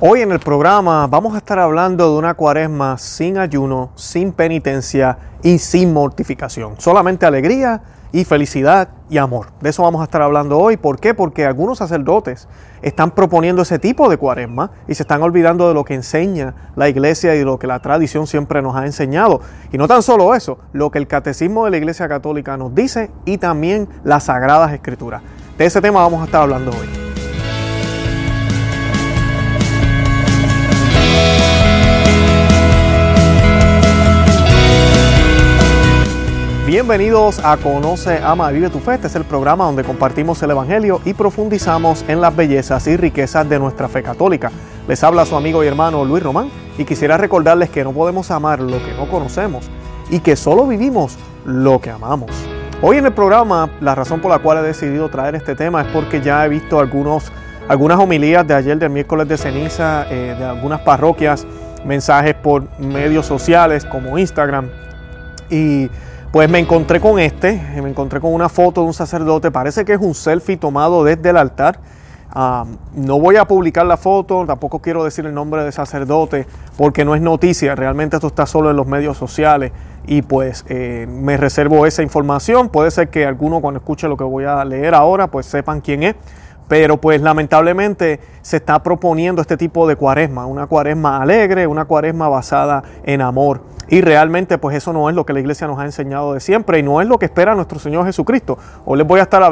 Hoy en el programa vamos a estar hablando de una cuaresma sin ayuno, sin penitencia y sin mortificación. Solamente alegría y felicidad y amor. De eso vamos a estar hablando hoy. ¿Por qué? Porque algunos sacerdotes están proponiendo ese tipo de cuaresma y se están olvidando de lo que enseña la iglesia y de lo que la tradición siempre nos ha enseñado. Y no tan solo eso, lo que el catecismo de la iglesia católica nos dice y también las sagradas escrituras. De ese tema vamos a estar hablando hoy. Bienvenidos a Conoce, Ama, Vive tu Fe. Este es el programa donde compartimos el Evangelio y profundizamos en las bellezas y riquezas de nuestra fe católica. Les habla su amigo y hermano Luis Román y quisiera recordarles que no podemos amar lo que no conocemos y que solo vivimos lo que amamos. Hoy en el programa, la razón por la cual he decidido traer este tema es porque ya he visto algunos, algunas homilías de ayer del miércoles de ceniza eh, de algunas parroquias, mensajes por medios sociales como Instagram y pues me encontré con este, me encontré con una foto de un sacerdote, parece que es un selfie tomado desde el altar. Ah, no voy a publicar la foto, tampoco quiero decir el nombre del sacerdote porque no es noticia, realmente esto está solo en los medios sociales y pues eh, me reservo esa información. Puede ser que alguno cuando escuche lo que voy a leer ahora pues sepan quién es, pero pues lamentablemente se está proponiendo este tipo de cuaresma, una cuaresma alegre, una cuaresma basada en amor. Y realmente pues eso no es lo que la iglesia nos ha enseñado de siempre y no es lo que espera nuestro Señor Jesucristo. Hoy les voy a estar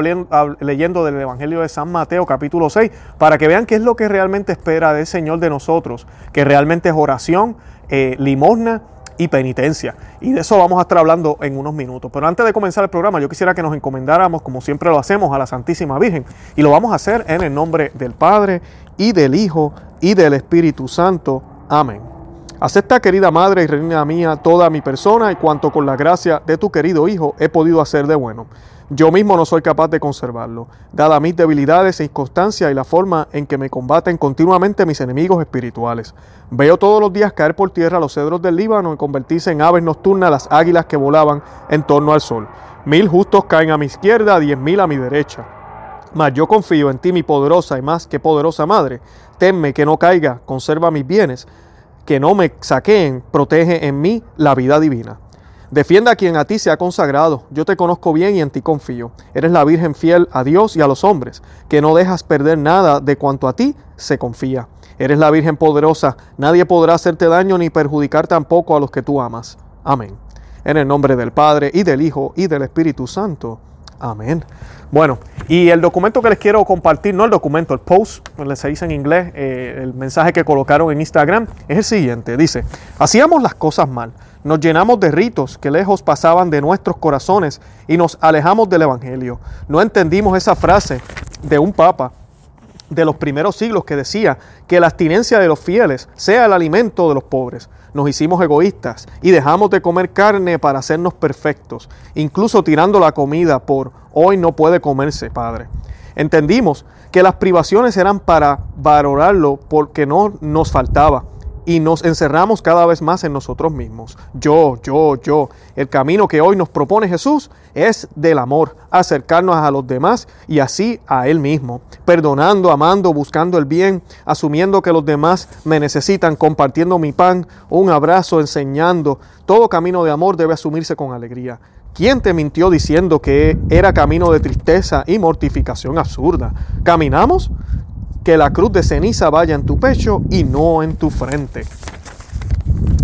leyendo del Evangelio de San Mateo capítulo 6 para que vean qué es lo que realmente espera del Señor de nosotros, que realmente es oración, eh, limosna y penitencia. Y de eso vamos a estar hablando en unos minutos. Pero antes de comenzar el programa, yo quisiera que nos encomendáramos, como siempre lo hacemos, a la Santísima Virgen. Y lo vamos a hacer en el nombre del Padre y del Hijo y del Espíritu Santo. Amén. Acepta, querida Madre y Reina mía, toda mi persona y cuanto con la gracia de tu querido Hijo he podido hacer de bueno. Yo mismo no soy capaz de conservarlo, dada mis debilidades e inconstancia y la forma en que me combaten continuamente mis enemigos espirituales. Veo todos los días caer por tierra los cedros del Líbano y convertirse en aves nocturnas las águilas que volaban en torno al sol. Mil justos caen a mi izquierda, diez mil a mi derecha. Mas yo confío en ti, mi poderosa y más que poderosa Madre. Tenme que no caiga, conserva mis bienes que no me saqueen, protege en mí la vida divina. Defienda a quien a ti se ha consagrado. Yo te conozco bien y en ti confío. Eres la Virgen fiel a Dios y a los hombres, que no dejas perder nada de cuanto a ti se confía. Eres la Virgen poderosa. Nadie podrá hacerte daño ni perjudicar tampoco a los que tú amas. Amén. En el nombre del Padre y del Hijo y del Espíritu Santo. Amén. Bueno, y el documento que les quiero compartir, no el documento, el post, se dice en inglés, eh, el mensaje que colocaron en Instagram, es el siguiente. Dice, hacíamos las cosas mal, nos llenamos de ritos que lejos pasaban de nuestros corazones y nos alejamos del Evangelio. No entendimos esa frase de un papa de los primeros siglos que decía que la abstinencia de los fieles sea el alimento de los pobres. Nos hicimos egoístas y dejamos de comer carne para hacernos perfectos, incluso tirando la comida por hoy no puede comerse, Padre. Entendimos que las privaciones eran para valorarlo porque no nos faltaba y nos encerramos cada vez más en nosotros mismos. Yo, yo, yo. El camino que hoy nos propone Jesús es del amor, acercarnos a los demás y así a Él mismo, perdonando, amando, buscando el bien, asumiendo que los demás me necesitan, compartiendo mi pan, un abrazo, enseñando. Todo camino de amor debe asumirse con alegría. ¿Quién te mintió diciendo que era camino de tristeza y mortificación absurda? ¿Caminamos? Que la cruz de ceniza vaya en tu pecho y no en tu frente.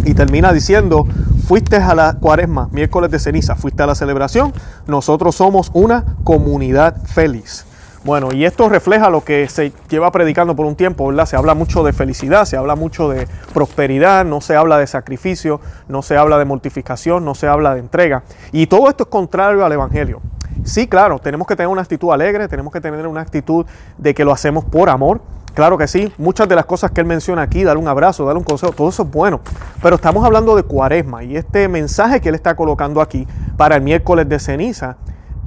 Y termina diciendo, fuiste a la cuaresma, miércoles de ceniza, fuiste a la celebración, nosotros somos una comunidad feliz. Bueno, y esto refleja lo que se lleva predicando por un tiempo, ¿verdad? Se habla mucho de felicidad, se habla mucho de prosperidad, no se habla de sacrificio, no se habla de mortificación, no se habla de entrega. Y todo esto es contrario al Evangelio. Sí, claro, tenemos que tener una actitud alegre, tenemos que tener una actitud de que lo hacemos por amor. Claro que sí, muchas de las cosas que él menciona aquí, dar un abrazo, dar un consejo, todo eso es bueno. Pero estamos hablando de cuaresma y este mensaje que él está colocando aquí para el miércoles de ceniza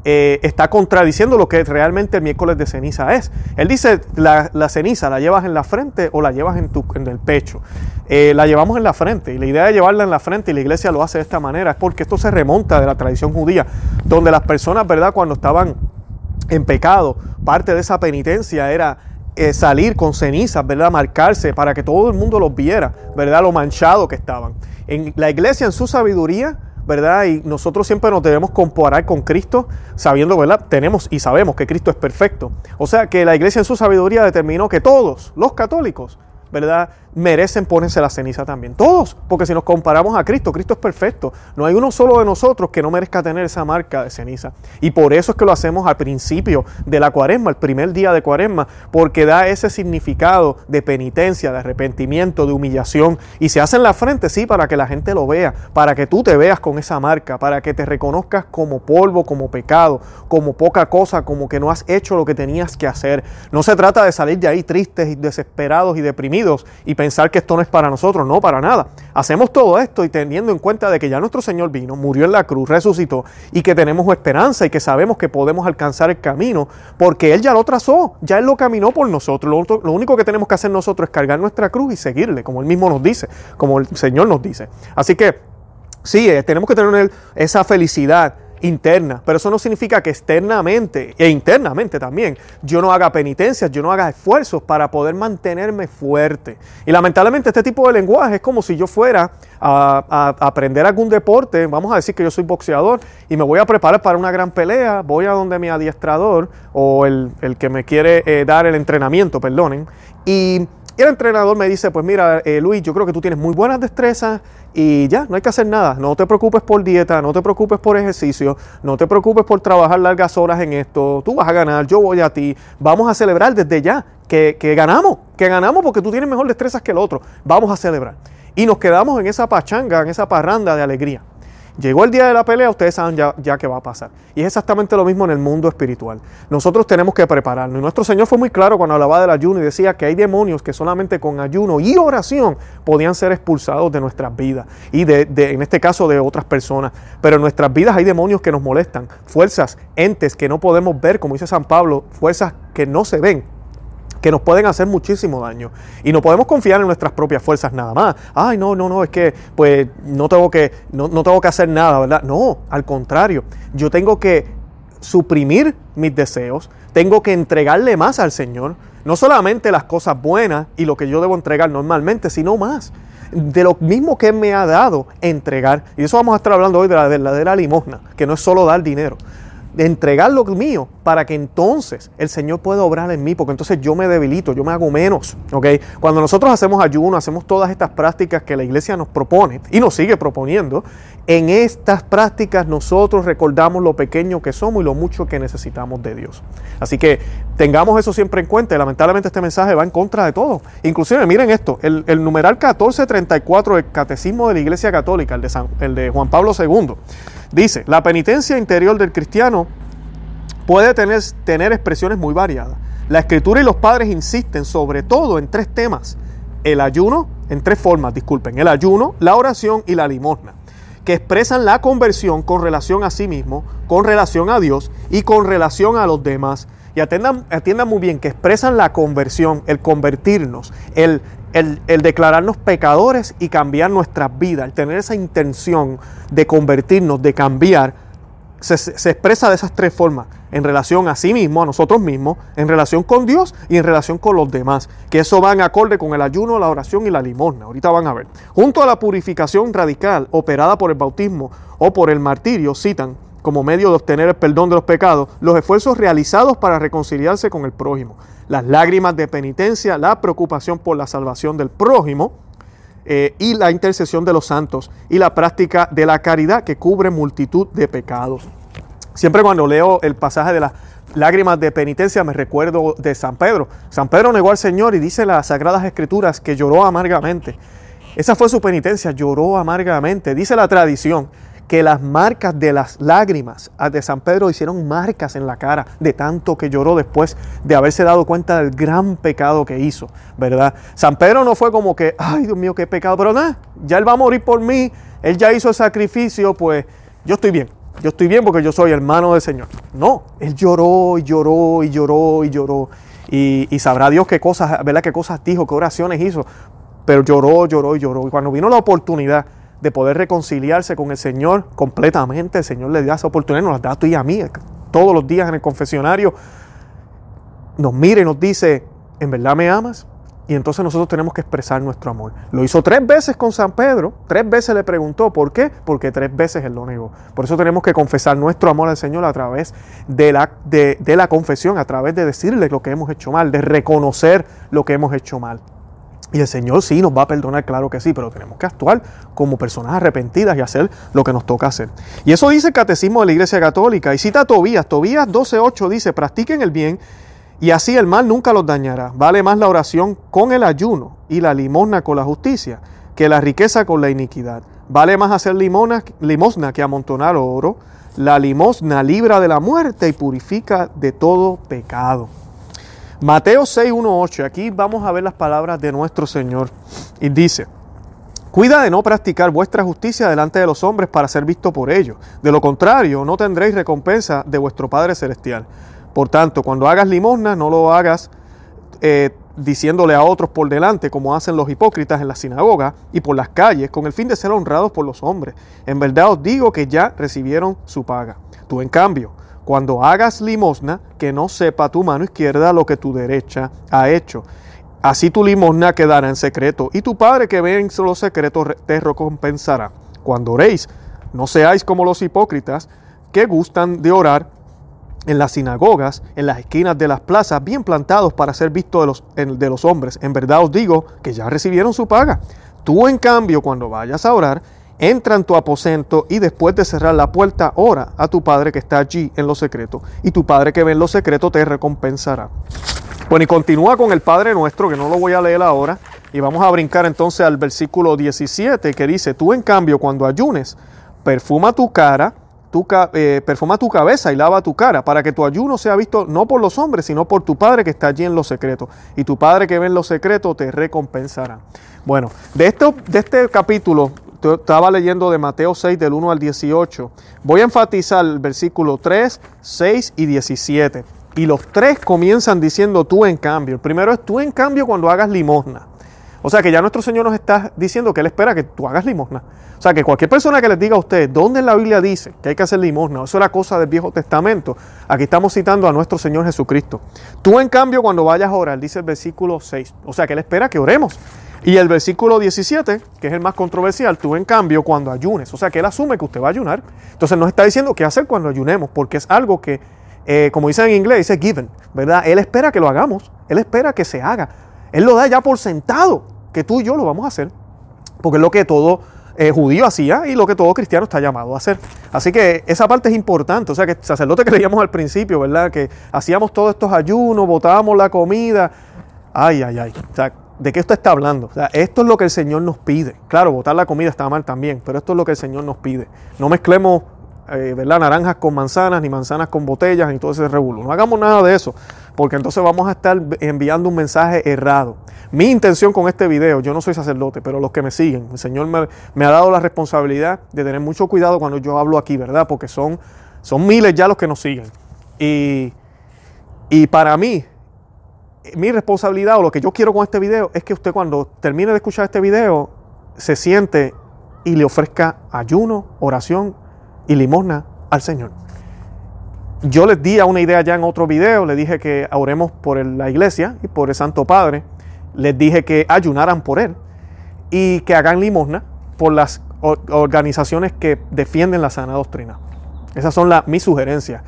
eh, está contradiciendo lo que realmente el miércoles de ceniza es. Él dice, la, ceniza la llevas en la frente o la llevas en, tu, en el pecho. Eh, la llevamos en la frente y la idea de llevarla en la frente y la iglesia lo hace de esta manera es porque esto se remonta de la tradición judía, donde las personas, ¿verdad? Cuando estaban en pecado, parte de esa penitencia era eh, salir con cenizas, ¿verdad? Marcarse para que todo el mundo los viera, ¿verdad? Lo manchado que estaban. En la iglesia, en su sabiduría, ¿verdad? Y nosotros siempre nos debemos comparar con Cristo, sabiendo, ¿verdad? Tenemos y sabemos que Cristo es perfecto. O sea que la iglesia en su sabiduría determinó que todos los católicos, ¿verdad? merecen ponerse la ceniza también. Todos, porque si nos comparamos a Cristo, Cristo es perfecto. No hay uno solo de nosotros que no merezca tener esa marca de ceniza. Y por eso es que lo hacemos al principio de la cuaresma, el primer día de cuaresma, porque da ese significado de penitencia, de arrepentimiento, de humillación. Y se hace en la frente, sí, para que la gente lo vea, para que tú te veas con esa marca, para que te reconozcas como polvo, como pecado, como poca cosa, como que no has hecho lo que tenías que hacer. No se trata de salir de ahí tristes y desesperados y deprimidos y pensar que esto no es para nosotros, no para nada. Hacemos todo esto y teniendo en cuenta de que ya nuestro Señor vino, murió en la cruz, resucitó y que tenemos esperanza y que sabemos que podemos alcanzar el camino porque Él ya lo trazó, ya Él lo caminó por nosotros. Lo, único que tenemos que hacer nosotros es cargar nuestra cruz y seguirle, como Él mismo nos dice, como el Señor nos dice. Así que sí, eh, tenemos que tener esa felicidad interna, pero eso no significa que externamente e internamente también yo no haga penitencias, yo no haga esfuerzos para poder mantenerme fuerte. Y lamentablemente este tipo de lenguaje es como si yo fuera a, aprender algún deporte, vamos a decir que yo soy boxeador y me voy a preparar para una gran pelea, voy a donde mi adiestrador o el, que me quiere eh, dar el entrenamiento, perdonen, y el entrenador me dice, pues mira, eh, Luis, yo creo que tú tienes muy buenas destrezas y ya, no hay que hacer nada. No te preocupes por dieta, no te preocupes por ejercicio, no te preocupes por trabajar largas horas en esto. Tú vas a ganar, yo voy a ti. Vamos a celebrar desde ya que, que ganamos, que ganamos porque tú tienes mejor destrezas que el otro. Vamos a celebrar. Y nos quedamos en esa pachanga, en esa parranda de alegría. Llegó el día de la pelea, ustedes saben ya, ya qué va a pasar. Y es exactamente lo mismo en el mundo espiritual. Nosotros tenemos que prepararnos. Y nuestro Señor fue muy claro cuando hablaba del ayuno y decía que hay demonios que solamente con ayuno y oración podían ser expulsados de nuestras vidas. Y de, en este caso de otras personas. Pero en nuestras vidas hay demonios que nos molestan. Fuerzas, entes que no podemos ver, como dice San Pablo, fuerzas que no se ven, que nos pueden hacer muchísimo daño. Y no podemos confiar en nuestras propias fuerzas nada más. Ay, no, no, no, es que pues no tengo que, no, no tengo que hacer nada, ¿verdad? No, al contrario, yo tengo que suprimir mis deseos, tengo que entregarle más al Señor, no solamente las cosas buenas y lo que yo debo entregar normalmente, sino más de lo mismo que me ha dado entregar. Y eso vamos a estar hablando hoy de la verdadera limosna, que no es solo dar dinero, de entregar lo mío para que entonces el Señor pueda obrar en mí, porque entonces yo me debilito, yo me hago menos. ¿ok? Cuando nosotros hacemos ayuno, hacemos todas estas prácticas que la iglesia nos propone y nos sigue proponiendo, en estas prácticas nosotros recordamos lo pequeño que somos y lo mucho que necesitamos de Dios. Así que tengamos eso siempre en cuenta lamentablemente este mensaje va en contra de todo. Inclusive miren esto, el, numeral 1434 del Catecismo de la Iglesia Católica, el de, el de Juan Pablo II, dice, la penitencia interior del cristiano puede tener, expresiones muy variadas. La escritura y los padres insisten sobre todo en tres temas. El ayuno, en tres formas, disculpen, el ayuno, la oración y la limosna que expresan la conversión con relación a sí mismo, con relación a Dios y con relación a los demás. Y atiendan, muy bien que expresan la conversión, el convertirnos, el, el, el, declararnos pecadores y cambiar nuestras vidas, el tener esa intención de convertirnos, de cambiar se, expresa de esas tres formas, en relación a sí mismo, a nosotros mismos, en relación con Dios y en relación con los demás, que eso va en acorde con el ayuno, la oración y la limosna. Ahorita van a ver. Junto a la purificación radical operada por el bautismo o por el martirio, citan como medio de obtener el perdón de los pecados, los esfuerzos realizados para reconciliarse con el prójimo, las lágrimas de penitencia, la preocupación por la salvación del prójimo, eh, y la intercesión de los santos y la práctica de la caridad que cubre multitud de pecados. Siempre cuando leo el pasaje de las lágrimas de penitencia me recuerdo de San Pedro. San Pedro negó al Señor y dice las Sagradas Escrituras que lloró amargamente. Esa fue su penitencia, lloró amargamente. Dice la tradición que las marcas de las lágrimas de San Pedro hicieron marcas en la cara de tanto que lloró después de haberse dado cuenta del gran pecado que hizo, ¿verdad? San Pedro no fue como que, ay Dios mío, qué pecado, pero nada, ya él va a morir por mí, él ya hizo el sacrificio, pues yo estoy bien, yo estoy bien porque yo soy hermano del Señor. No, él lloró y lloró y lloró y lloró. Y, sabrá Dios qué cosas, ¿verdad? Qué cosas dijo, qué oraciones hizo. Pero lloró, lloró y lloró. Y cuando vino la oportunidad de poder reconciliarse con el Señor completamente. El Señor le da esa oportunidad, nos la da a tú y a mí todos los días en el confesionario. Nos mira y nos dice, ¿en verdad me amas? Y entonces nosotros tenemos que expresar nuestro amor. Lo hizo tres veces con San Pedro, tres veces le preguntó, ¿por qué? Porque tres veces él lo negó. Por eso tenemos que confesar nuestro amor al Señor a través de la, de, la confesión, a través de decirle lo que hemos hecho mal, de reconocer lo que hemos hecho mal. Y el Señor sí nos va a perdonar, claro que sí, pero tenemos que actuar como personas arrepentidas y hacer lo que nos toca hacer. Y eso dice el Catecismo de la Iglesia Católica. Y cita a Tobías. Tobías 12.8 dice, practiquen el bien y así el mal nunca los dañará. Vale más la oración con el ayuno y la limosna con la justicia que la riqueza con la iniquidad. Vale más hacer limosna que amontonar oro. La limosna libra de la muerte y purifica de todo pecado. Mateo 6, 1, 8. Aquí vamos a ver las palabras de nuestro Señor. Y dice, Cuida de no practicar vuestra justicia delante de los hombres para ser visto por ellos. De lo contrario, no tendréis recompensa de vuestro Padre Celestial. Por tanto, cuando hagas limosna, no lo hagas eh, diciéndole a otros por delante, como hacen los hipócritas en la sinagoga y por las calles, con el fin de ser honrados por los hombres. En verdad os digo que ya recibieron su paga. Tú, en cambio, cuando hagas limosna, que no sepa tu mano izquierda lo que tu derecha ha hecho. Así tu limosna quedará en secreto, y tu Padre que ve en los secretos te recompensará. Cuando oréis, no seáis como los hipócritas, que gustan de orar en las sinagogas, en las esquinas de las plazas, bien plantados para ser vistos de los, de los hombres. En verdad os digo que ya recibieron su paga. Tú, en cambio, cuando vayas a orar, entra en tu aposento y después de cerrar la puerta, ora a tu Padre que está allí en lo secreto, y tu Padre que ve en lo secreto te recompensará. Bueno, y continúa con el Padre nuestro, que no lo voy a leer ahora, y vamos a brincar entonces al versículo 17, que dice, tú en cambio cuando ayunes, perfuma tu cara, eh, perfuma tu cabeza y lava tu cara, para que tu ayuno sea visto no por los hombres, sino por tu Padre que está allí en lo secreto. Y tu Padre que ve en lo secreto te recompensará. Bueno, de, esto, de este capítulo, estaba leyendo de Mateo 6 del 1 al 18, voy a enfatizar el versículo 3, 6 y 17. Y los tres comienzan diciendo tú en cambio. El primero es tú en cambio cuando hagas limosna. O sea que ya nuestro Señor nos está diciendo que Él espera que tú hagas limosna. O sea que cualquier persona que les diga a ustedes dónde en la Biblia dice que hay que hacer limosna, eso era cosa del Viejo Testamento, aquí estamos citando a nuestro Señor Jesucristo. Tú en cambio cuando vayas a orar, dice el versículo 6, o sea que Él espera que oremos. Y el versículo 17, que es el más controversial, tú en cambio cuando ayunes, o sea que Él asume que usted va a ayunar. Entonces nos está diciendo qué hacer cuando ayunemos, porque es algo que, eh, como dicen en inglés, dice given, ¿verdad? Él espera que lo hagamos, Él espera que se haga. Él lo da ya por sentado que tú y yo lo vamos a hacer, porque es lo que todo eh, judío hacía y lo que todo cristiano está llamado a hacer. Así que esa parte es importante, o sea que sacerdote que leíamos al principio, ¿verdad? Que hacíamos todos estos ayunos, botábamos la comida, ay, ay, ay, o sea, ¿de qué usted está hablando? O sea, esto es lo que el Señor nos pide. Claro, botar la comida está mal también, pero esto es lo que el Señor nos pide. No mezclemos eh, ¿verdad? naranjas con manzanas, ni manzanas con botellas, ni todo ese revuelo. No hagamos nada de eso, porque entonces vamos a estar enviando un mensaje errado. Mi intención con este video, yo no soy sacerdote, pero los que me siguen, el Señor me, ha dado la responsabilidad de tener mucho cuidado cuando yo hablo aquí, ¿verdad? Porque son, son miles ya los que nos siguen. Y, y para mí, mi responsabilidad o lo que yo quiero con este video es que usted cuando termine de escuchar este video se siente y le ofrezca ayuno, oración y limosna al Señor. Yo les di una idea ya en otro video, le dije que oremos por la iglesia y por el Santo Padre, les dije que ayunaran por él y que hagan limosna por las organizaciones que defienden la sana doctrina. Esas son mis sugerencias.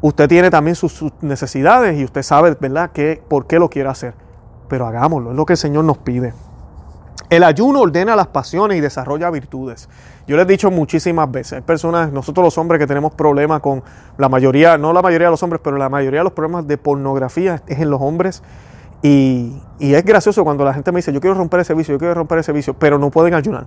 Usted tiene también sus, necesidades y usted sabe, ¿verdad?, que, por qué lo quiere hacer. Pero hagámoslo, es lo que el Señor nos pide. El ayuno ordena las pasiones y desarrolla virtudes. Yo les he dicho muchísimas veces, hay personas, nosotros los hombres que tenemos problemas con la mayoría, no la mayoría de los hombres, pero la mayoría de los problemas de pornografía es en los hombres. Y, es gracioso cuando la gente me dice, yo quiero romper ese vicio, yo quiero romper ese vicio, pero no pueden ayunar.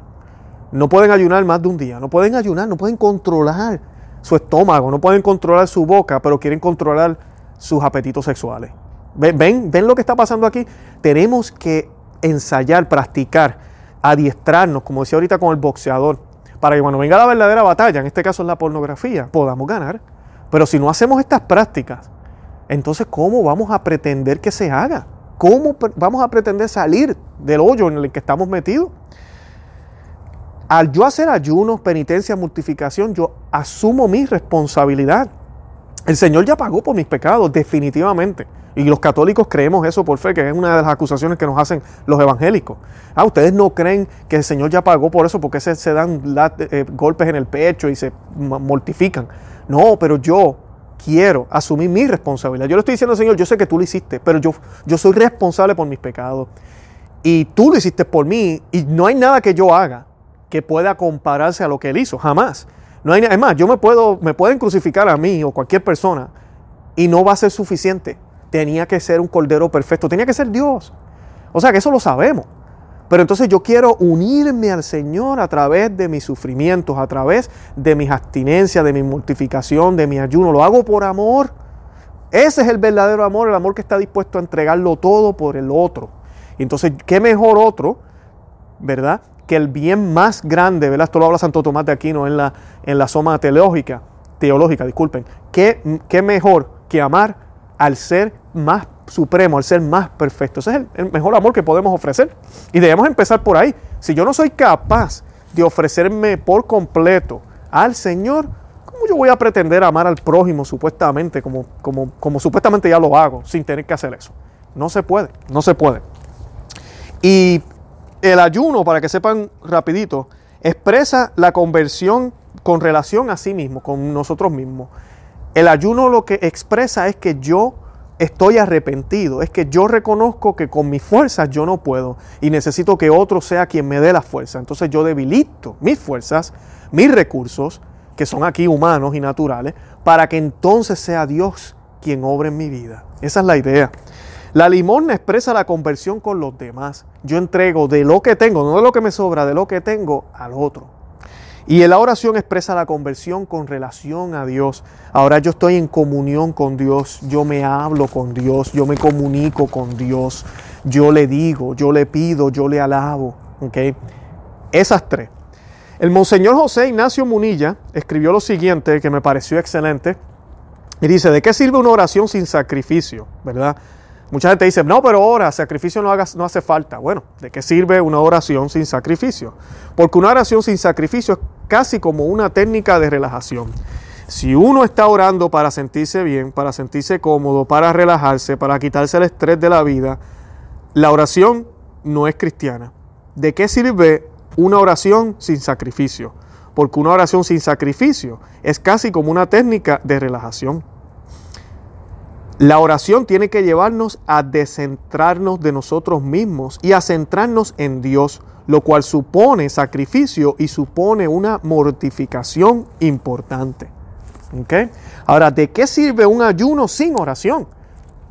No pueden ayunar más de un día, no pueden ayunar, no pueden controlar su estómago, no pueden controlar su boca, pero quieren controlar sus apetitos sexuales. ¿Ven, ven, ven lo que está pasando aquí? Tenemos que ensayar, practicar, adiestrarnos, como decía ahorita con el boxeador, para que cuando venga la verdadera batalla, en este caso es la pornografía, podamos ganar. Pero si no hacemos estas prácticas, entonces ¿cómo vamos a pretender que se haga? ¿Cómo vamos a pretender salir del hoyo en el que estamos metidos? Al yo hacer ayunos, penitencia, mortificación, yo asumo mi responsabilidad El Señor ya pagó por mis pecados, definitivamente. Y los católicos creemos eso por fe, que es una de las acusaciones que nos hacen los evangélicos. Ah, ustedes no creen que el Señor ya pagó por eso porque se, dan eh, golpes en el pecho y se mortifican. No, pero yo quiero asumir mi responsabilidad. Yo le estoy diciendo al Señor, yo sé que tú lo hiciste, pero yo, yo soy responsable por mis pecados. Y tú lo hiciste por mí y no hay nada que yo haga que pueda compararse a lo que Él hizo, jamás. No hay, es más, yo me puedo, me pueden crucificar a mí o cualquier persona y no va a ser suficiente. Tenía que ser un cordero perfecto, tenía que ser Dios. O sea que eso lo sabemos. Pero entonces yo quiero unirme al Señor a través de mis sufrimientos, a través de mis abstinencias, de mi mortificación, de mi ayuno. Lo hago por amor. Ese es el verdadero amor, el amor que está dispuesto a entregarlo todo por el otro. Entonces, ¿qué mejor otro, verdad? Que el bien más grande, ¿verdad? Esto lo habla Santo Tomás de Aquino en la, en la soma teológica, teológica, disculpen. ¿Qué, ¿Qué mejor que amar al ser más supremo, al ser más perfecto? Ese es el, mejor amor que podemos ofrecer. Y debemos empezar por ahí. Si yo no soy capaz de ofrecerme por completo al Señor, ¿cómo yo voy a pretender amar al prójimo supuestamente, como, como, como supuestamente ya lo hago, sin tener que hacer eso? No se puede, no se puede. Y el ayuno, para que sepan rapidito, expresa la conversión con relación a sí mismo, con nosotros mismos. El ayuno lo que expresa es que yo estoy arrepentido, es que yo reconozco que con mis fuerzas yo no puedo y necesito que otro sea quien me dé la fuerza. Entonces yo debilito mis fuerzas, mis recursos, que son aquí humanos y naturales, para que entonces sea Dios quien obre en mi vida. Esa es la idea. La limosna expresa la conversión con los demás. Yo entrego de lo que tengo, no de lo que me sobra, de lo que tengo al otro. Y la oración expresa la conversión con relación a Dios. Ahora yo estoy en comunión con Dios, yo me hablo con Dios, yo me comunico con Dios, yo le digo, yo le pido, yo le alabo. ¿okay? Esas tres. El Monseñor José Ignacio Munilla escribió lo siguiente que me pareció excelente. Y dice, ¿de qué sirve una oración sin sacrificio? ¿Verdad? Mucha gente dice, no, pero ora, sacrificio no, no hace falta. Bueno, ¿de qué sirve una oración sin sacrificio? Porque una oración sin sacrificio es casi como una técnica de relajación. Si uno está orando para sentirse bien, para sentirse cómodo, para relajarse, para quitarse el estrés de la vida, la oración no es cristiana. ¿De qué sirve una oración sin sacrificio? Porque una oración sin sacrificio es casi como una técnica de relajación. La oración tiene que llevarnos a descentrarnos de nosotros mismos y a centrarnos en Dios, lo cual supone sacrificio y supone una mortificación importante. Ahora, ¿de qué sirve un ayuno sin oración?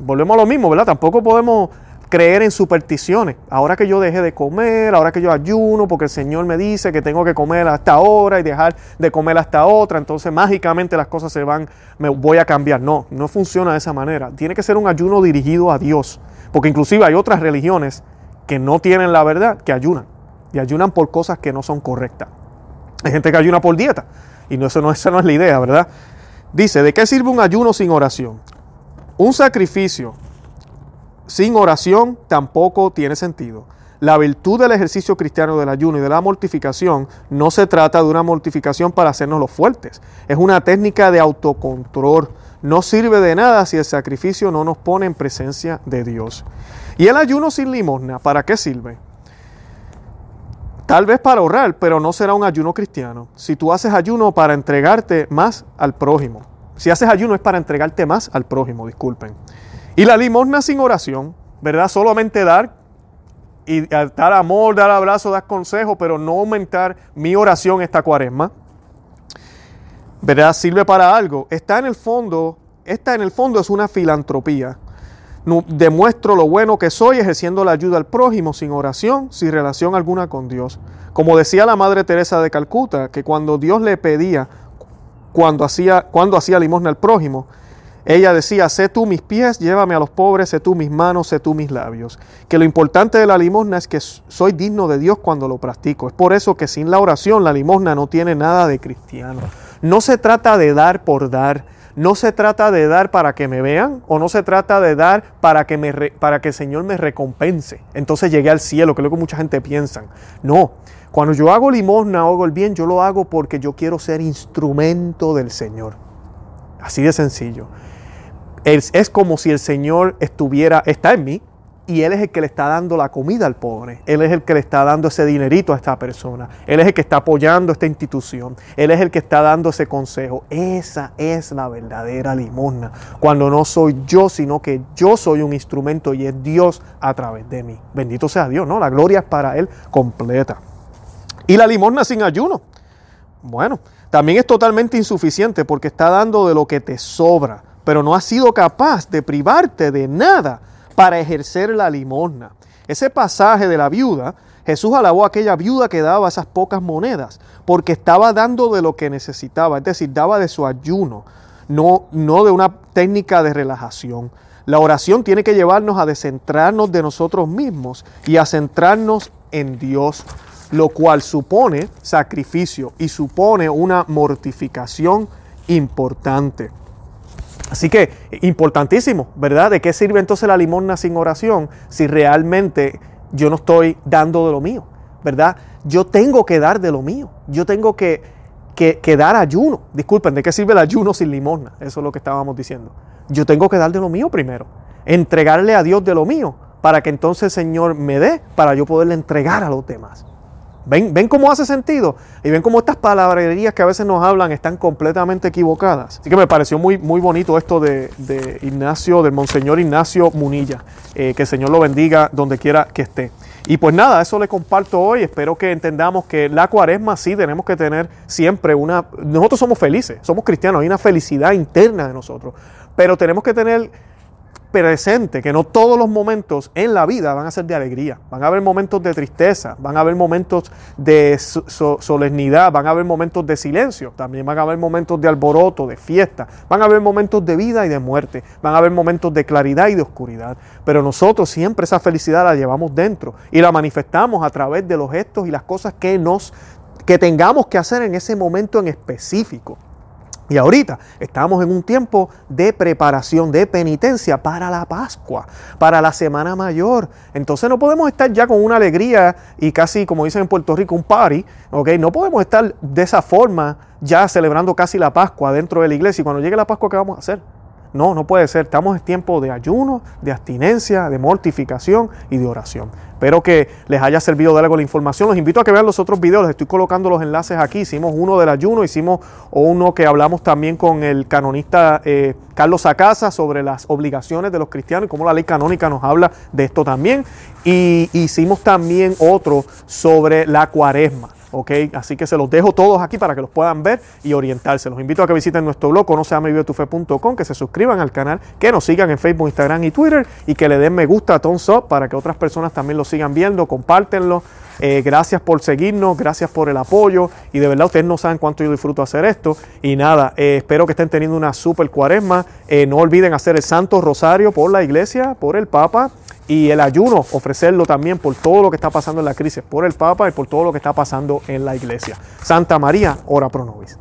Volvemos a lo mismo, ¿verdad? Tampoco podemos creer en supersticiones. Ahora que yo dejé de comer, ahora que yo ayuno, porque el Señor me dice que tengo que comer hasta ahora y dejar de comer hasta otra, entonces mágicamente las cosas se van, me voy a cambiar. No, no funciona de esa manera. Tiene que ser un ayuno dirigido a Dios, porque inclusive hay otras religiones que no tienen la verdad, que ayunan, y ayunan por cosas que no son correctas. Hay gente que ayuna por dieta, y no, eso no, esa no es la idea, ¿verdad? Dice, ¿de qué sirve un ayuno sin oración? Un sacrificio sin oración tampoco tiene sentido. La virtud del ejercicio cristiano del ayuno y de la mortificación no se trata de una mortificación para hacernos los fuertes. Es una técnica de autocontrol. No sirve de nada si el sacrificio no nos pone en presencia de Dios. ¿Y el ayuno sin limosna? ¿Para qué sirve? Tal vez para ahorrar, pero no será un ayuno cristiano. Si tú haces ayuno para entregarte más al prójimo. Si haces ayuno es para entregarte más al prójimo, disculpen. Y la limosna sin oración, ¿verdad? Solamente dar y dar amor, dar abrazo, dar consejo, pero no aumentar mi oración esta cuaresma. ¿Verdad? Sirve para algo. Está en el fondo, esta en el fondo es una filantropía. demuestro lo bueno que soy ejerciendo la ayuda al prójimo sin oración, sin relación alguna con Dios. Como decía la Madre Teresa de Calcuta, que cuando Dios le pedía, cuando hacía, cuando hacía limosna al prójimo, ella decía, sé tú mis pies, llévame a los pobres, sé tú mis manos, sé tú mis labios. Que lo importante de la limosna es que soy digno de Dios cuando lo practico. Es por eso que sin la oración la limosna no tiene nada de cristiano. No se trata de dar por dar. No se trata de dar para que me vean o no se trata de dar para que, me para que el Señor me recompense. Entonces llegué al cielo, que es lo que mucha gente piensa. No, cuando yo hago limosna, hago el bien, yo lo hago porque yo quiero ser instrumento del Señor. Así de sencillo. Es, como si el Señor estuviera, está en mí, y Él es el que le está dando la comida al pobre. Él es el que le está dando ese dinerito a esta persona. Él es el que está apoyando esta institución. Él es el que está dando ese consejo. Esa es la verdadera limosna. Cuando no soy yo, sino que yo soy un instrumento y es Dios a través de mí. Bendito sea Dios, ¿no? La gloria es para Él completa. Y la limosna sin ayuno. Bueno, también es totalmente insuficiente porque está dando de lo que te sobra, pero no has sido capaz de privarte de nada para ejercer la limosna. Ese pasaje de la viuda, Jesús alabó a aquella viuda que daba esas pocas monedas, porque estaba dando de lo que necesitaba, es decir, daba de su ayuno, no, no de una técnica de relajación. La oración tiene que llevarnos a descentrarnos de nosotros mismos y a centrarnos en Dios, lo cual supone sacrificio y supone una mortificación importante. Así que importantísimo, ¿verdad? ¿De qué sirve entonces la limosna sin oración si realmente yo no estoy dando de lo mío? ¿Verdad? Yo tengo que dar de lo mío. Yo tengo que, que, dar ayuno. Disculpen, ¿de qué sirve el ayuno sin limosna? Eso es lo que estábamos diciendo. Yo tengo que dar de lo mío primero. Entregarle a Dios de lo mío para que entonces el Señor me dé para yo poderle entregar a los demás. ¿Ven, ¿Ven cómo hace sentido? Y ven cómo estas palabrerías que a veces nos hablan están completamente equivocadas. Así que me pareció muy, muy bonito esto de, Ignacio, del Monseñor Ignacio Munilla. Eh, que el Señor lo bendiga donde quiera que esté. Y pues nada, eso le comparto hoy. Espero que entendamos que la cuaresma sí tenemos que tener siempre una... Nosotros somos felices, somos cristianos, hay una felicidad interna de nosotros. Pero tenemos que tener presente que no todos los momentos en la vida van a ser de alegría. Van a haber momentos de tristeza, van a haber momentos de solemnidad, van a haber momentos de silencio, también van a haber momentos de alboroto, de fiesta, van a haber momentos de vida y de muerte, van a haber momentos de claridad y de oscuridad. Pero nosotros siempre esa felicidad la llevamos dentro y la manifestamos a través de los gestos y las cosas que nos que tengamos que hacer en ese momento en específico. Y ahorita estamos en un tiempo de preparación, de penitencia para la Pascua, para la Semana Mayor. Entonces no podemos estar ya con una alegría y casi, como dicen en Puerto Rico, un party. ¿ok? No podemos estar de esa forma ya celebrando casi la Pascua dentro de la iglesia. Y cuando llegue la Pascua, ¿qué vamos a hacer? No, no puede ser. Estamos en tiempo de ayuno, de abstinencia, de mortificación y de oración. Espero que les haya servido de algo la información. Los invito a que vean los otros videos. Les estoy colocando los enlaces aquí. Hicimos uno del ayuno, hicimos uno que hablamos también con el canonista eh, Carlos Acasa sobre las obligaciones de los cristianos y cómo la ley canónica nos habla de esto también. Y hicimos también otro sobre la cuaresma. ¿Ok? Así que se los dejo todos aquí para que los puedan ver y orientarse. Los invito a que visiten nuestro blog, conoceamevivetufe.com, que se suscriban al canal, que nos sigan en Facebook, Instagram y Twitter y que le den me gusta a Thumbs Up para que otras personas también lo sigan viendo, compártenlo. Eh, gracias por seguirnos, gracias por el apoyo y de verdad ustedes no saben cuánto yo disfruto hacer esto y nada, eh, espero que estén teniendo una super cuaresma, eh, no olviden hacer el Santo Rosario por la iglesia, por el Papa y el ayuno, ofrecerlo también por todo lo que está pasando en la crisis, por el Papa y por todo lo que está pasando en la iglesia. Santa María, ora pro nobis.